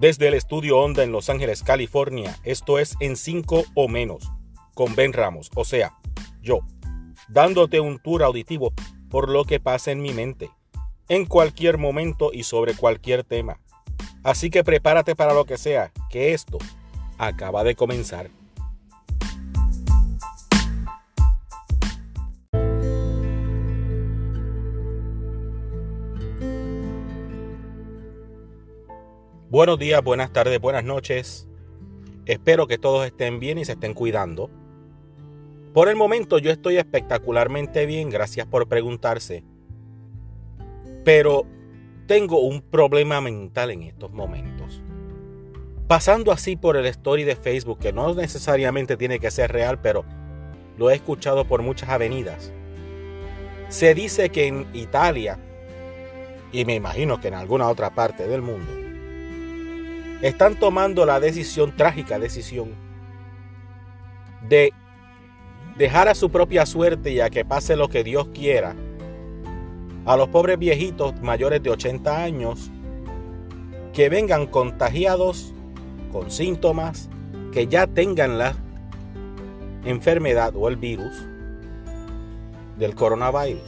Desde el estudio Onda en Los Ángeles, California, esto es En 5 o menos, con Ben Ramos, o sea, yo, dándote un tour auditivo por lo que pasa en mi mente, en cualquier momento y sobre cualquier tema. Así que prepárate para lo que sea, que esto acaba de comenzar. Buenos días, buenas tardes, buenas noches. Espero que todos estén bien y se estén cuidando. Por el momento yo estoy espectacularmente bien, gracias por preguntarse. Pero tengo un problema mental en estos momentos. Pasando así por el story de Facebook, que no necesariamente tiene que ser real, pero lo he escuchado por muchas avenidas. Se dice que en Italia, y me imagino que en alguna otra parte del mundo, están tomando la decisión, trágica decisión, de dejar a su propia suerte y a que pase lo que Dios quiera a los pobres viejitos mayores de 80 años que vengan contagiados con síntomas, que ya tengan la enfermedad o el virus del coronavirus.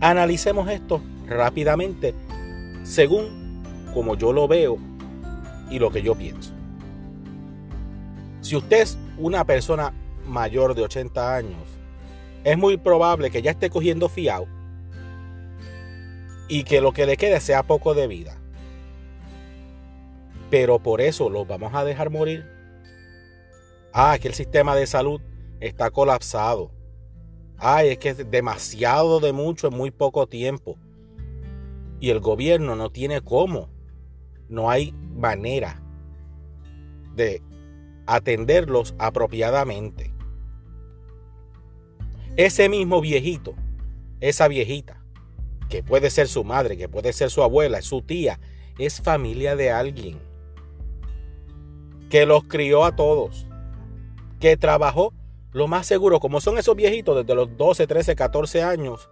Analicemos esto rápidamente según como yo lo veo y lo que yo pienso. Si usted es una persona mayor de 80 años, es muy probable que ya esté cogiendo fiado y que lo que le quede sea poco de vida. Pero por eso lo vamos a dejar morir. Ah, que el sistema de salud está colapsado. Ay, es que es demasiado de mucho en muy poco tiempo. Y el gobierno no tiene cómo no hay manera de atenderlos apropiadamente. Ese mismo viejito, esa viejita, que puede ser su madre, que puede ser su abuela, su tía, es familia de alguien que los crió a todos, que trabajó lo más seguro, como son esos viejitos desde los 12, 13, 14 años,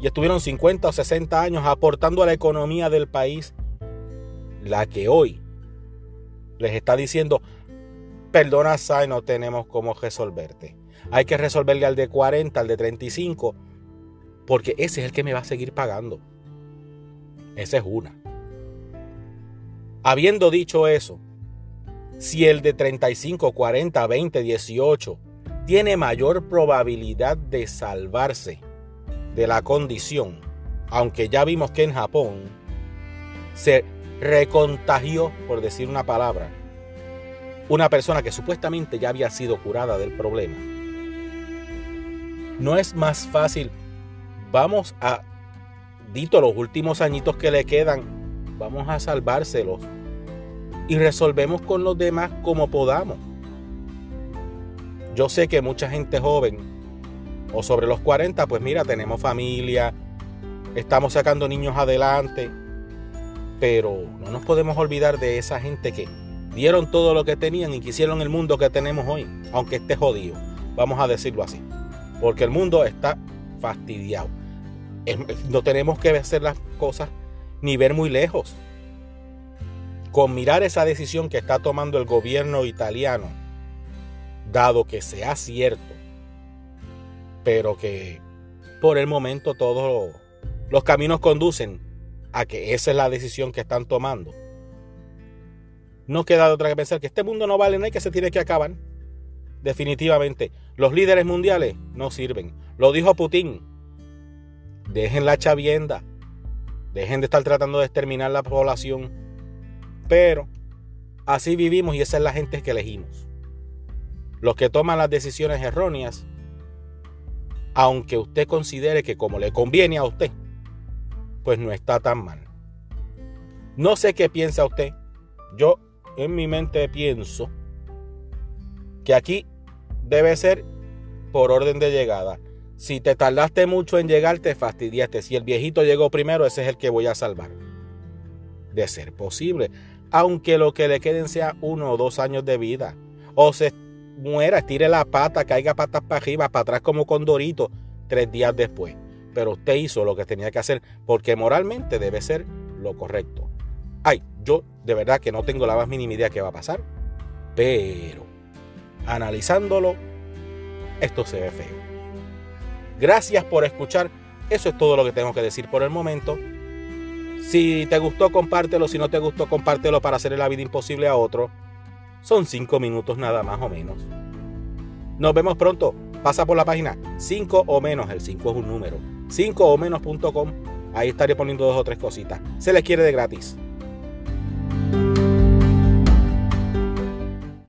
y estuvieron 50 o 60 años aportando a la economía del país la que hoy les está diciendo, perdona, Sai, no tenemos cómo resolverte. Hay que resolverle al de 40, al de 35, porque ese es el que me va a seguir pagando. Esa es una. Habiendo dicho eso, si el de 35, 40, 20, 18 tiene mayor probabilidad de salvarse de la condición, aunque ya vimos que en Japón se recontagió, por decir una palabra, una persona que supuestamente ya había sido curada del problema. No es más fácil, vamos a, dito los últimos añitos que le quedan, vamos a salvárselos y resolvemos con los demás como podamos. Yo sé que mucha gente joven o sobre los 40, pues mira, tenemos familia, estamos sacando niños adelante, pero no nos podemos olvidar de esa gente que dieron todo lo que tenían y quisieron el mundo que tenemos hoy, aunque esté jodido. Vamos a decirlo así. Porque el mundo está fastidiado. No tenemos que hacer las cosas ni ver muy lejos. Con mirar esa decisión que está tomando el gobierno italiano, dado que sea cierto, pero que por el momento todos los caminos conducen a que esa es la decisión que están tomando. No queda de otra que pensar que este mundo no vale nada y que se tiene que acabar. Definitivamente, los líderes mundiales no sirven. Lo dijo Putin. Dejen la chavienda. Dejen de estar tratando de exterminar la población. Pero así vivimos y esa es la gente que elegimos. Los que toman las decisiones erróneas, aunque usted considere que como le conviene a usted, pues no está tan mal. No sé qué piensa usted. Yo en mi mente pienso que aquí debe ser por orden de llegada. Si te tardaste mucho en llegar, te fastidiaste. Si el viejito llegó primero, ese es el que voy a salvar. De ser posible. Aunque lo que le queden sea uno o dos años de vida. O se muera, estire la pata, caiga patas para arriba, para atrás como condorito, tres días después pero usted hizo lo que tenía que hacer porque moralmente debe ser lo correcto. Ay, Yo de verdad que no tengo la más mínima idea qué va a pasar. Pero analizándolo, esto se ve feo. Gracias por escuchar. Eso es todo lo que tengo que decir por el momento. Si te gustó, compártelo. Si no te gustó, compártelo para hacerle la vida imposible a otro. Son cinco minutos nada más o menos. Nos vemos pronto. Pasa por la página 5 o menos. El 5 es un número. 5 o menos.com. Ahí estaré poniendo dos o tres cositas. Se les quiere de gratis.